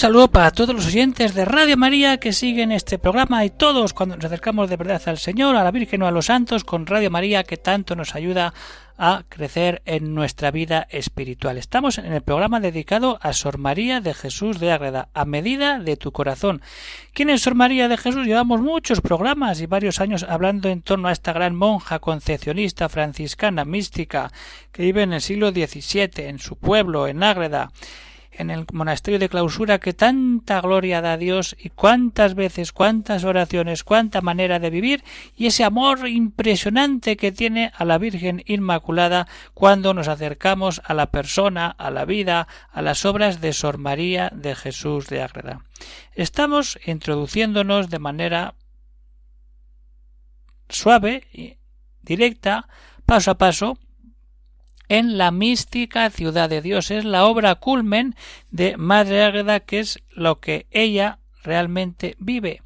Saludo para todos los oyentes de Radio María que siguen este programa y todos cuando nos acercamos de verdad al Señor, a la Virgen o a los santos con Radio María que tanto nos ayuda a crecer en nuestra vida espiritual. Estamos en el programa dedicado a Sor María de Jesús de Ágreda, a medida de tu corazón. ¿Quién es Sor María de Jesús? Llevamos muchos programas y varios años hablando en torno a esta gran monja concepcionista franciscana mística que vive en el siglo XVII en su pueblo, en Ágreda en el monasterio de clausura que tanta gloria da a Dios y cuántas veces, cuántas oraciones, cuánta manera de vivir y ese amor impresionante que tiene a la Virgen Inmaculada cuando nos acercamos a la persona, a la vida, a las obras de Sor María de Jesús de Ágreda. Estamos introduciéndonos de manera suave y directa, paso a paso, en la mística ciudad de Dios. Es la obra culmen de Madre Águeda, que es lo que ella realmente vive.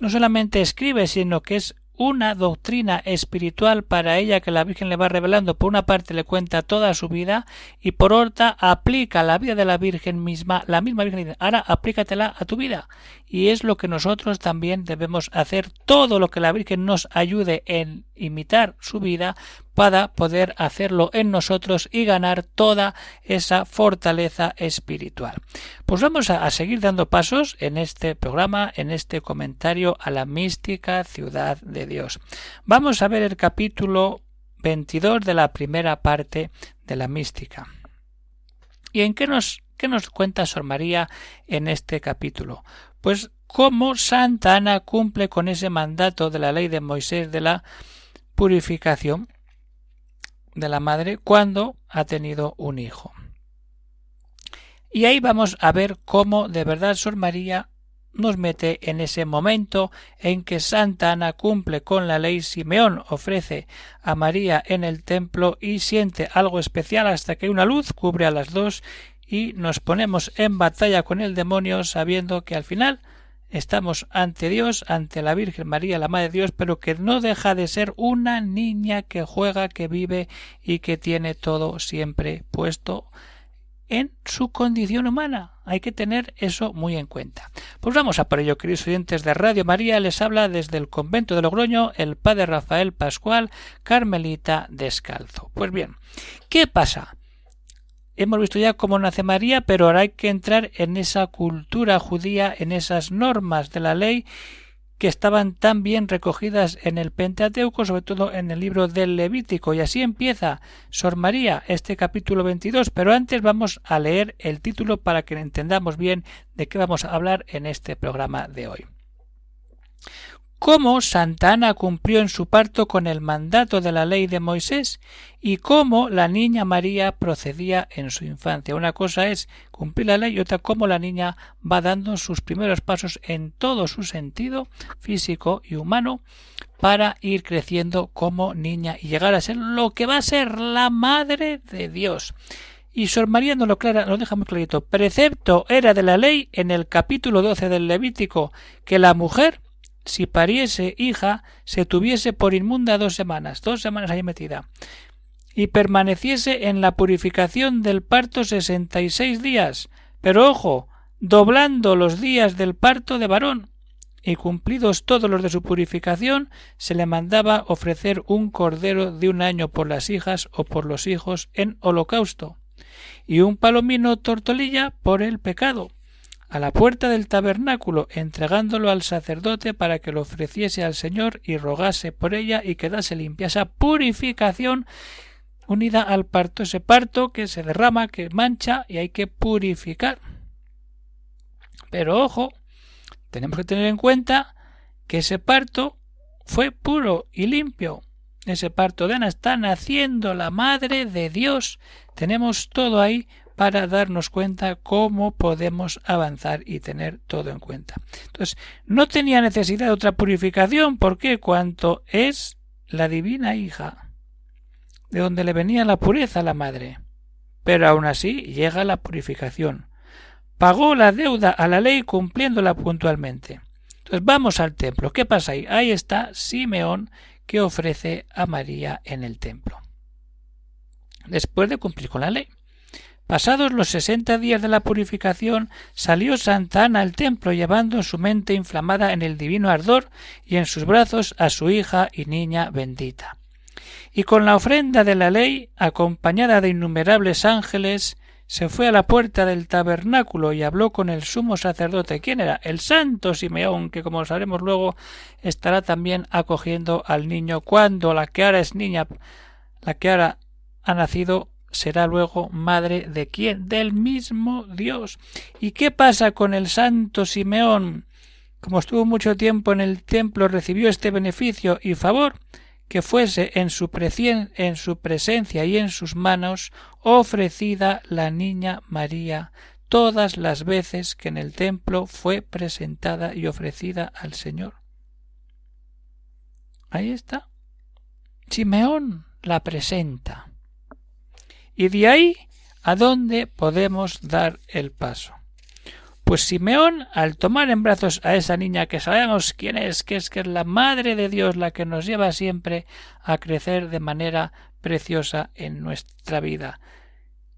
No solamente escribe, sino que es una doctrina espiritual para ella que la Virgen le va revelando. Por una parte le cuenta toda su vida y por otra aplica la vida de la Virgen misma, la misma Virgen ahora aplícatela a tu vida. Y es lo que nosotros también debemos hacer, todo lo que la Virgen nos ayude en imitar su vida para poder hacerlo en nosotros y ganar toda esa fortaleza espiritual. Pues vamos a, seguir dando pasos en este programa, en este comentario a la mística ciudad de Dios. Vamos a ver el capítulo 22 de la primera parte de la mística. ¿Y en qué nos, qué nos cuenta Sor María en este capítulo? Pues cómo Santa Ana cumple con ese mandato de la ley de Moisés de la purificación de la madre cuando ha tenido un hijo. Y ahí vamos a ver cómo de verdad Sor María nos mete en ese momento en que Santa Ana cumple con la ley Simeón ofrece a María en el templo y siente algo especial hasta que una luz cubre a las dos y nos ponemos en batalla con el demonio sabiendo que al final estamos ante Dios, ante la Virgen María, la Madre de Dios, pero que no deja de ser una niña que juega, que vive y que tiene todo siempre puesto en su condición humana. Hay que tener eso muy en cuenta. Pues vamos a por ello, queridos oyentes de Radio María. Les habla desde el convento de Logroño el padre Rafael Pascual, Carmelita Descalzo. Pues bien, ¿qué pasa? Hemos visto ya cómo nace María, pero ahora hay que entrar en esa cultura judía, en esas normas de la ley que estaban tan bien recogidas en el Pentateuco, sobre todo en el libro del Levítico. Y así empieza Sor María, este capítulo 22. Pero antes vamos a leer el título para que entendamos bien de qué vamos a hablar en este programa de hoy cómo Santa Ana cumplió en su parto con el mandato de la ley de Moisés y cómo la niña María procedía en su infancia. Una cosa es cumplir la ley y otra cómo la niña va dando sus primeros pasos en todo su sentido físico y humano para ir creciendo como niña y llegar a ser lo que va a ser la madre de Dios. Y Sor María nos lo, clara, lo deja muy clarito. Precepto era de la ley en el capítulo 12 del Levítico que la mujer si pariese hija, se tuviese por inmunda dos semanas, dos semanas ahí metida, y permaneciese en la purificación del parto sesenta y seis días, pero ojo, doblando los días del parto de varón, y cumplidos todos los de su purificación, se le mandaba ofrecer un cordero de un año por las hijas o por los hijos en holocausto, y un palomino tortolilla por el pecado, a la puerta del tabernáculo, entregándolo al sacerdote para que lo ofreciese al Señor y rogase por ella y quedase limpia. Esa purificación unida al parto, ese parto que se derrama, que mancha y hay que purificar. Pero ojo, tenemos que tener en cuenta que ese parto fue puro y limpio. Ese parto de Ana está naciendo la Madre de Dios. Tenemos todo ahí para darnos cuenta cómo podemos avanzar y tener todo en cuenta. Entonces, no tenía necesidad de otra purificación porque cuanto es la divina hija, de donde le venía la pureza a la madre, pero aún así llega la purificación. Pagó la deuda a la ley cumpliéndola puntualmente. Entonces vamos al templo. ¿Qué pasa ahí? Ahí está Simeón que ofrece a María en el templo. Después de cumplir con la ley. Pasados los sesenta días de la purificación, salió Santa Ana al templo llevando su mente inflamada en el divino ardor y en sus brazos a su hija y niña bendita. Y con la ofrenda de la ley, acompañada de innumerables ángeles, se fue a la puerta del tabernáculo y habló con el sumo sacerdote. ¿Quién era? El santo Simeón, que como sabremos luego estará también acogiendo al niño cuando la que ahora es niña, la que ahora ha nacido será luego madre de quién? Del mismo Dios. ¿Y qué pasa con el santo Simeón? Como estuvo mucho tiempo en el templo, recibió este beneficio y favor que fuese en su, en su presencia y en sus manos ofrecida la niña María todas las veces que en el templo fue presentada y ofrecida al Señor. Ahí está. Simeón la presenta. Y de ahí a dónde podemos dar el paso. Pues Simeón, al tomar en brazos a esa niña que sabemos quién es, que es que es la Madre de Dios la que nos lleva siempre a crecer de manera preciosa en nuestra vida,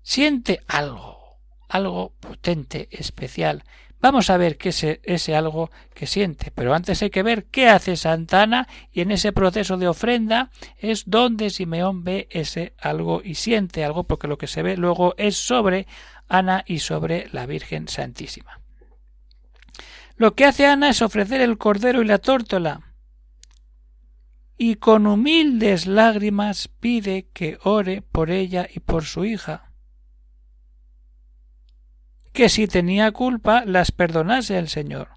siente algo, algo potente, especial, Vamos a ver qué es ese algo que siente, pero antes hay que ver qué hace Santana y en ese proceso de ofrenda es donde Simeón ve ese algo y siente algo, porque lo que se ve luego es sobre Ana y sobre la Virgen Santísima. Lo que hace Ana es ofrecer el cordero y la tórtola, y con humildes lágrimas pide que ore por ella y por su hija que si tenía culpa las perdonase el Señor.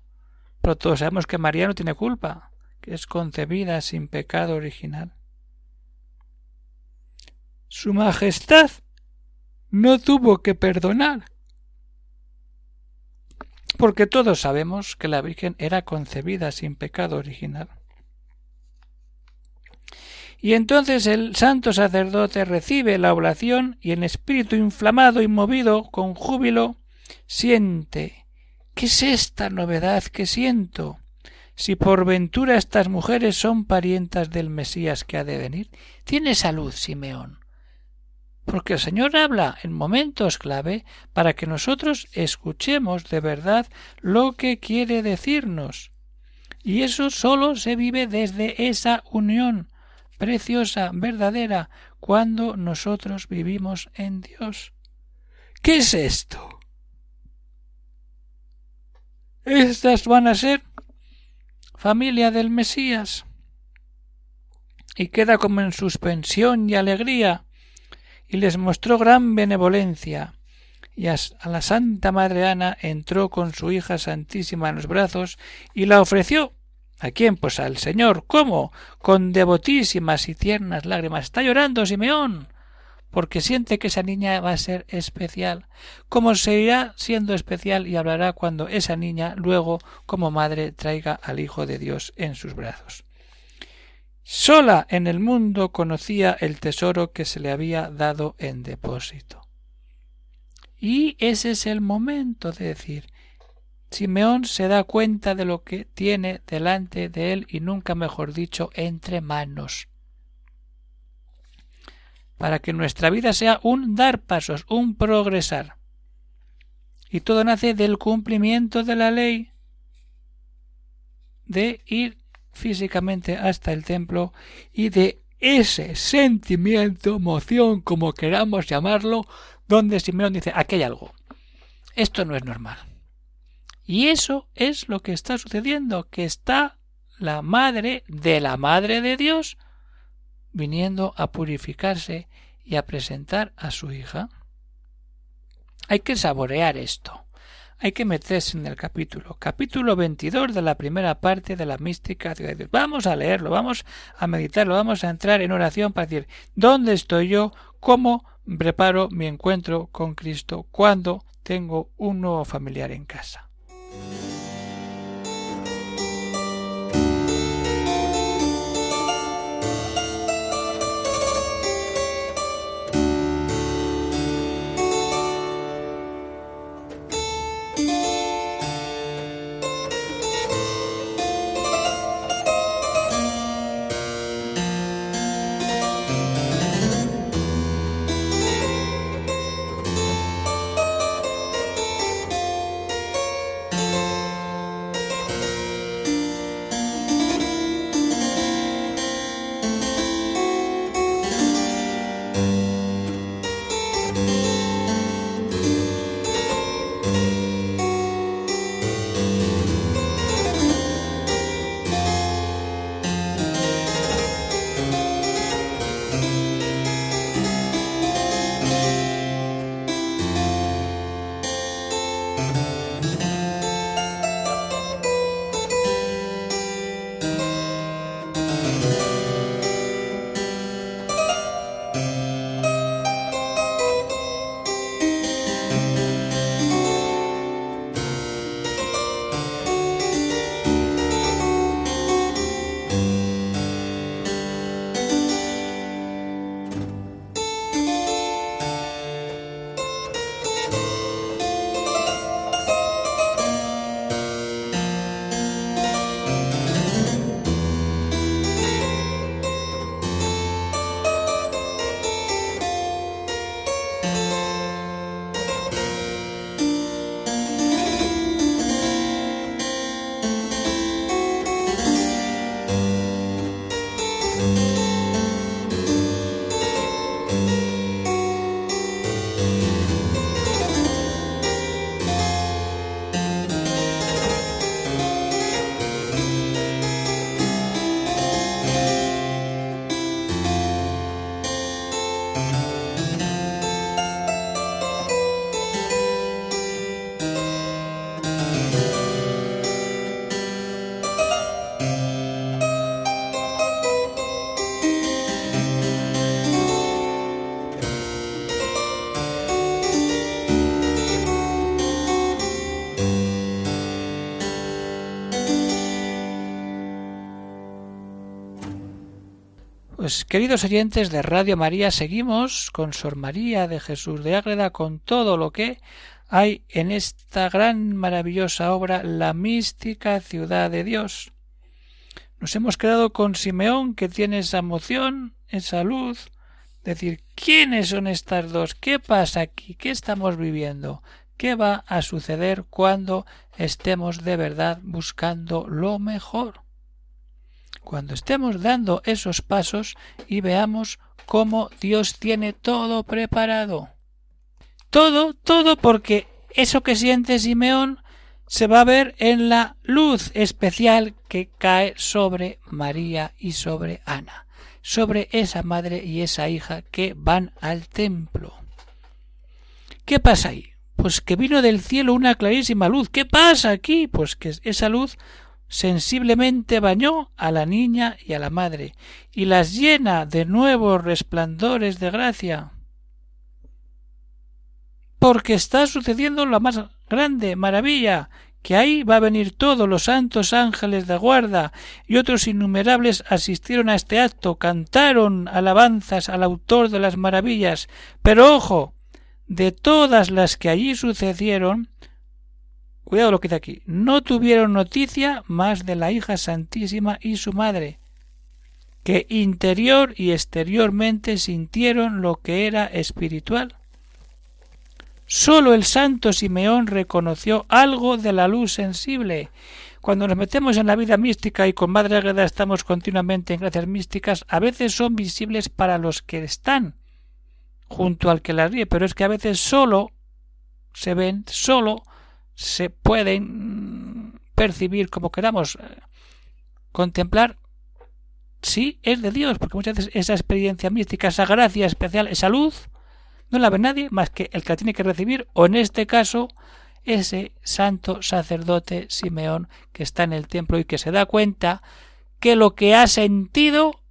Pero todos sabemos que María no tiene culpa, que es concebida sin pecado original. Su Majestad no tuvo que perdonar, porque todos sabemos que la Virgen era concebida sin pecado original. Y entonces el santo sacerdote recibe la oblación y en espíritu inflamado y movido con júbilo siente ¿Qué es esta novedad que siento? Si por ventura estas mujeres son parientas del Mesías que ha de venir, tiene salud Simeón. Porque el Señor habla en momentos clave para que nosotros escuchemos de verdad lo que quiere decirnos. Y eso sólo se vive desde esa unión preciosa, verdadera, cuando nosotros vivimos en Dios. ¿Qué es esto? Estas van a ser familia del Mesías. Y queda como en suspensión y alegría, y les mostró gran benevolencia. Y a la Santa Madre Ana entró con su hija Santísima en los brazos y la ofreció. ¿A quién? Pues al Señor. ¿Cómo? Con devotísimas y tiernas lágrimas. Está llorando Simeón porque siente que esa niña va a ser especial, como seguirá siendo especial y hablará cuando esa niña luego como madre traiga al Hijo de Dios en sus brazos. Sola en el mundo conocía el tesoro que se le había dado en depósito. Y ese es el momento de decir Simeón se da cuenta de lo que tiene delante de él y nunca mejor dicho entre manos para que nuestra vida sea un dar pasos, un progresar. Y todo nace del cumplimiento de la ley, de ir físicamente hasta el templo y de ese sentimiento, emoción, como queramos llamarlo, donde Simeón dice, aquí hay algo. Esto no es normal. Y eso es lo que está sucediendo, que está la madre de la madre de Dios viniendo a purificarse y a presentar a su hija? Hay que saborear esto. Hay que meterse en el capítulo, capítulo 22 de la primera parte de la mística de Dios. Vamos a leerlo, vamos a meditarlo, vamos a entrar en oración para decir, ¿dónde estoy yo? ¿Cómo preparo mi encuentro con Cristo cuando tengo un nuevo familiar en casa? Pues queridos oyentes de Radio María, seguimos con Sor María de Jesús de Ágreda con todo lo que hay en esta gran maravillosa obra La mística ciudad de Dios. Nos hemos quedado con Simeón que tiene esa emoción, esa luz, decir quiénes son estas dos, qué pasa aquí, qué estamos viviendo, qué va a suceder cuando estemos de verdad buscando lo mejor. Cuando estemos dando esos pasos y veamos cómo Dios tiene todo preparado. Todo, todo porque eso que siente Simeón se va a ver en la luz especial que cae sobre María y sobre Ana, sobre esa madre y esa hija que van al templo. ¿Qué pasa ahí? Pues que vino del cielo una clarísima luz. ¿Qué pasa aquí? Pues que esa luz sensiblemente bañó a la niña y a la madre, y las llena de nuevos resplandores de gracia. Porque está sucediendo la más grande maravilla, que ahí va a venir todos los santos ángeles de guarda y otros innumerables asistieron a este acto, cantaron alabanzas al autor de las maravillas. Pero ojo, de todas las que allí sucedieron, cuidado lo que dice aquí, no tuvieron noticia más de la hija santísima y su madre, que interior y exteriormente sintieron lo que era espiritual Sólo el santo Simeón reconoció algo de la luz sensible. Cuando nos metemos en la vida mística y con Madre Agreda estamos continuamente en gracias místicas, a veces son visibles para los que están junto al que las ríe, pero es que a veces solo se ven, solo se pueden percibir como queramos eh, contemplar sí es de Dios, porque muchas veces esa experiencia mística, esa gracia especial, esa luz, no la ve nadie más que el que la tiene que recibir, o en este caso, ese santo sacerdote Simeón que está en el templo y que se da cuenta que lo que ha sentido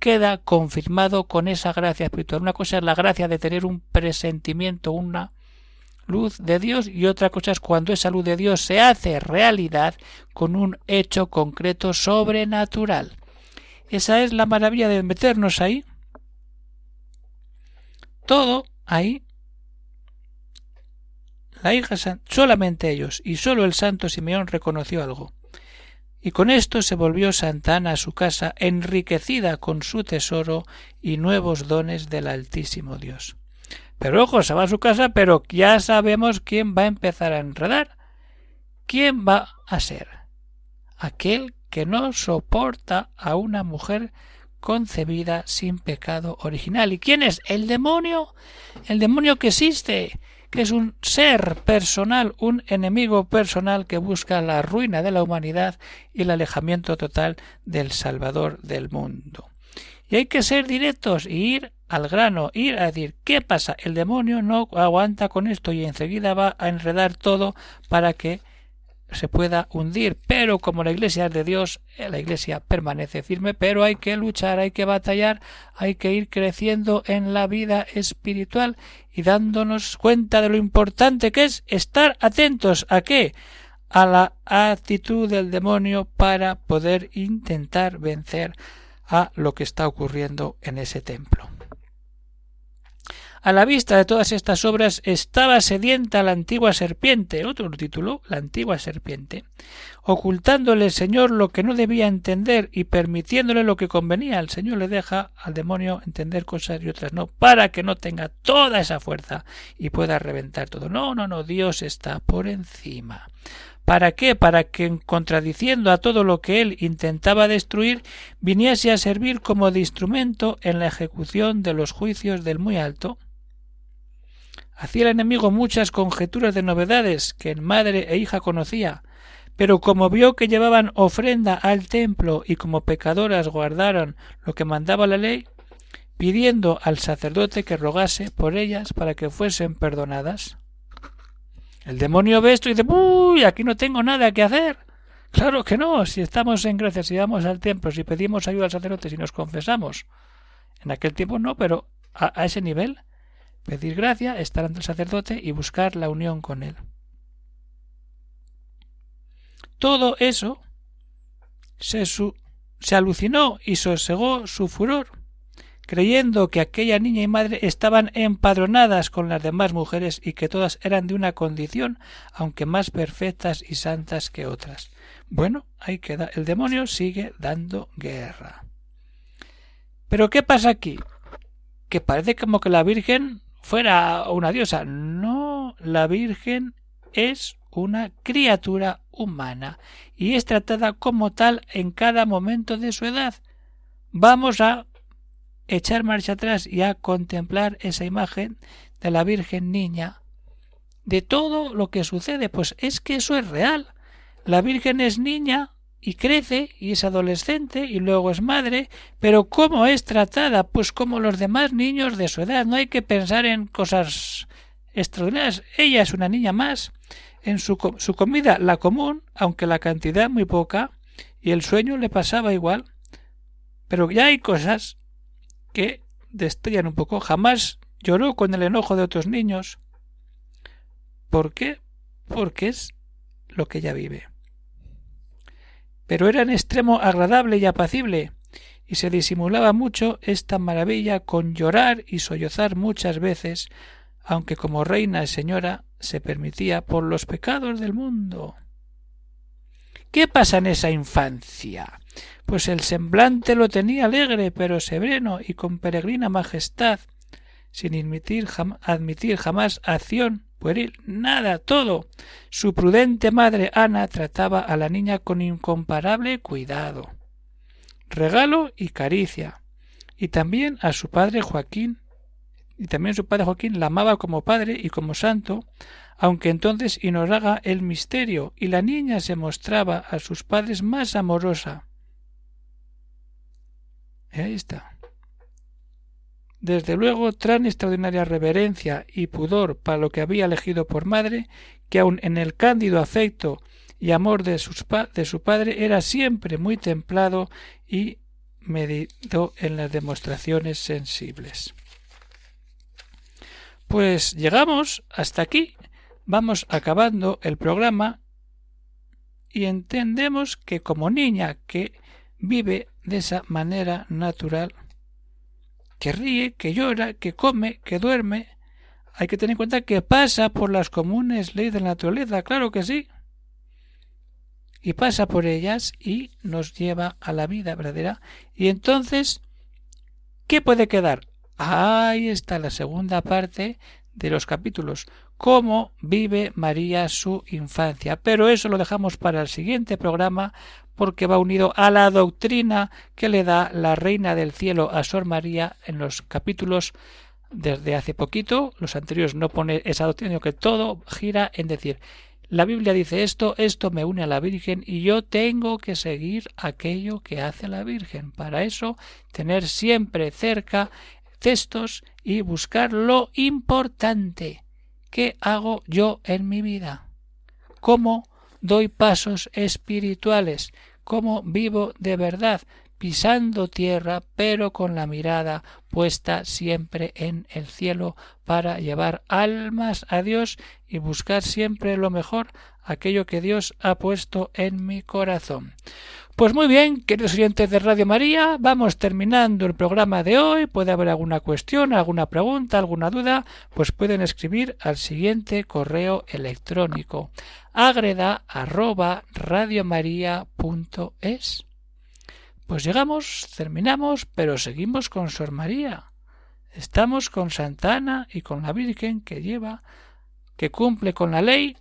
queda confirmado con esa gracia espiritual. Una cosa es la gracia de tener un presentimiento, una luz de Dios y otra cosa es cuando esa luz de Dios se hace realidad con un hecho concreto sobrenatural. Esa es la maravilla de meternos ahí todo ahí la hija solamente ellos y solo el santo Simeón reconoció algo. Y con esto se volvió Santa Ana a su casa enriquecida con su tesoro y nuevos dones del Altísimo Dios. Pero ojo, se va a su casa, pero ya sabemos quién va a empezar a enredar. ¿Quién va a ser? Aquel que no soporta a una mujer concebida sin pecado original. ¿Y quién es? El demonio. El demonio que existe, que es un ser personal, un enemigo personal que busca la ruina de la humanidad y el alejamiento total del Salvador del mundo. Y hay que ser directos y ir al grano, ir a decir ¿qué pasa? El demonio no aguanta con esto y enseguida va a enredar todo para que se pueda hundir, pero como la Iglesia es de Dios, eh, la Iglesia permanece firme, pero hay que luchar, hay que batallar, hay que ir creciendo en la vida espiritual y dándonos cuenta de lo importante que es estar atentos a qué? a la actitud del demonio para poder intentar vencer a lo que está ocurriendo en ese templo. A la vista de todas estas obras estaba sedienta la antigua serpiente, otro título, la antigua serpiente, ocultándole el Señor lo que no debía entender y permitiéndole lo que convenía. El Señor le deja al demonio entender cosas y otras no, para que no tenga toda esa fuerza y pueda reventar todo. No, no, no, Dios está por encima. ¿Para qué? Para que, contradiciendo a todo lo que él intentaba destruir, viniese a servir como de instrumento en la ejecución de los juicios del muy alto, Hacía el enemigo muchas conjeturas de novedades que en madre e hija conocía, pero como vio que llevaban ofrenda al templo y como pecadoras guardaron lo que mandaba la ley, pidiendo al sacerdote que rogase por ellas para que fuesen perdonadas. El demonio ve esto y dice Uy, aquí no tengo nada que hacer. Claro que no, si estamos en gracia, si vamos al templo, si pedimos ayuda al sacerdote, si nos confesamos. En aquel tiempo no, pero a, a ese nivel pedir gracia, estar ante el sacerdote y buscar la unión con él. Todo eso se, se alucinó y sosegó su furor. creyendo que aquella niña y madre estaban empadronadas con las demás mujeres y que todas eran de una condición, aunque más perfectas y santas que otras. Bueno, ahí queda. El demonio sigue dando guerra. Pero ¿qué pasa aquí? Que parece como que la Virgen fuera una diosa. No, la Virgen es una criatura humana y es tratada como tal en cada momento de su edad. Vamos a echar marcha atrás y a contemplar esa imagen de la Virgen Niña, de todo lo que sucede, pues es que eso es real. La Virgen es niña y crece y es adolescente y luego es madre, pero ¿cómo es tratada? Pues como los demás niños de su edad. No hay que pensar en cosas extraordinarias. Ella es una niña más. En su, su comida, la común, aunque la cantidad muy poca, y el sueño le pasaba igual. Pero ya hay cosas que destellan un poco. Jamás lloró con el enojo de otros niños. ¿Por qué? Porque es lo que ella vive. Pero era en extremo agradable y apacible, y se disimulaba mucho esta maravilla con llorar y sollozar muchas veces, aunque como reina y señora se permitía por los pecados del mundo. ¿Qué pasa en esa infancia? pues el semblante lo tenía alegre, pero sereno y con peregrina majestad, sin admitir, admitir jamás acción pueril, nada, todo. Su prudente madre Ana trataba a la niña con incomparable cuidado, regalo y caricia, y también a su padre Joaquín, y también su padre Joaquín la amaba como padre y como santo, aunque entonces ignoraba el misterio, y la niña se mostraba a sus padres más amorosa, ahí está. Desde luego, tan extraordinaria reverencia y pudor para lo que había elegido por madre, que aun en el cándido afecto y amor de, de su padre era siempre muy templado y medido en las demostraciones sensibles. Pues llegamos hasta aquí, vamos acabando el programa y entendemos que como niña que vive de esa manera natural, que ríe, que llora, que come, que duerme, hay que tener en cuenta que pasa por las comunes leyes de la naturaleza, claro que sí. Y pasa por ellas y nos lleva a la vida verdadera. Y entonces, ¿qué puede quedar? Ahí está la segunda parte de los capítulos. Cómo vive María su infancia. Pero eso lo dejamos para el siguiente programa porque va unido a la doctrina que le da la Reina del Cielo a Sor María en los capítulos desde hace poquito. Los anteriores no pone esa doctrina, sino que todo gira en decir la Biblia dice esto, esto me une a la Virgen y yo tengo que seguir aquello que hace la Virgen. Para eso, tener siempre cerca textos y buscar lo importante. ¿Qué hago yo en mi vida? ¿Cómo doy pasos espirituales, como vivo de verdad, pisando tierra, pero con la mirada puesta siempre en el cielo para llevar almas a Dios y buscar siempre lo mejor, aquello que Dios ha puesto en mi corazón. Pues muy bien, queridos oyentes de Radio María, vamos terminando el programa de hoy. Puede haber alguna cuestión, alguna pregunta, alguna duda, pues pueden escribir al siguiente correo electrónico agreda arroba. Pues llegamos, terminamos, pero seguimos con Sor María. Estamos con Santana y con la Virgen que lleva, que cumple con la ley,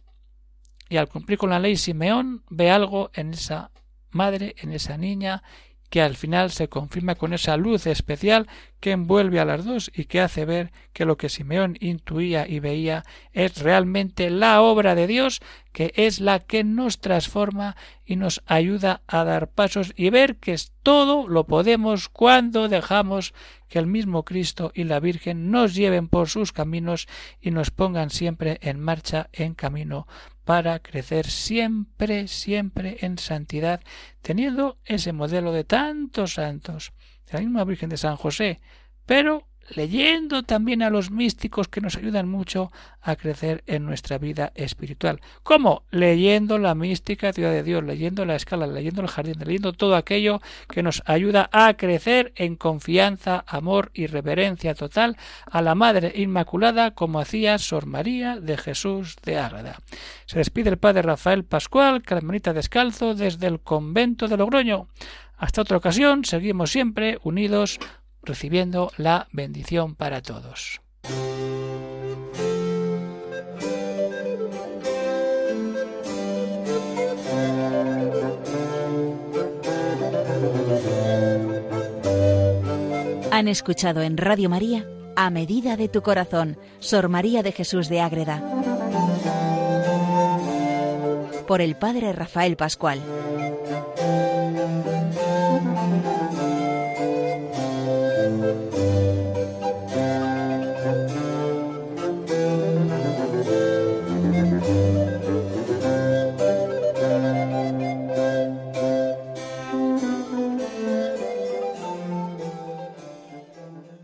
y al cumplir con la ley Simeón ve algo en esa madre, en esa niña, que al final se confirma con esa luz especial que envuelve a las dos y que hace ver que lo que Simeón intuía y veía es realmente la obra de Dios, que es la que nos transforma y nos ayuda a dar pasos y ver que todo lo podemos cuando dejamos que el mismo Cristo y la Virgen nos lleven por sus caminos y nos pongan siempre en marcha en camino para crecer siempre, siempre en santidad, teniendo ese modelo de tantos santos, de la misma Virgen de San José, pero leyendo también a los místicos que nos ayudan mucho a crecer en nuestra vida espiritual. ¿Cómo? Leyendo la mística ciudad de Dios, leyendo la escala, leyendo el jardín, leyendo todo aquello que nos ayuda a crecer en confianza, amor y reverencia total a la Madre Inmaculada como hacía Sor María de Jesús de Ágreda. Se despide el Padre Rafael Pascual, carmelita descalzo, desde el convento de Logroño. Hasta otra ocasión, seguimos siempre unidos recibiendo la bendición para todos. Han escuchado en Radio María A Medida de tu Corazón, Sor María de Jesús de Ágreda, por el Padre Rafael Pascual.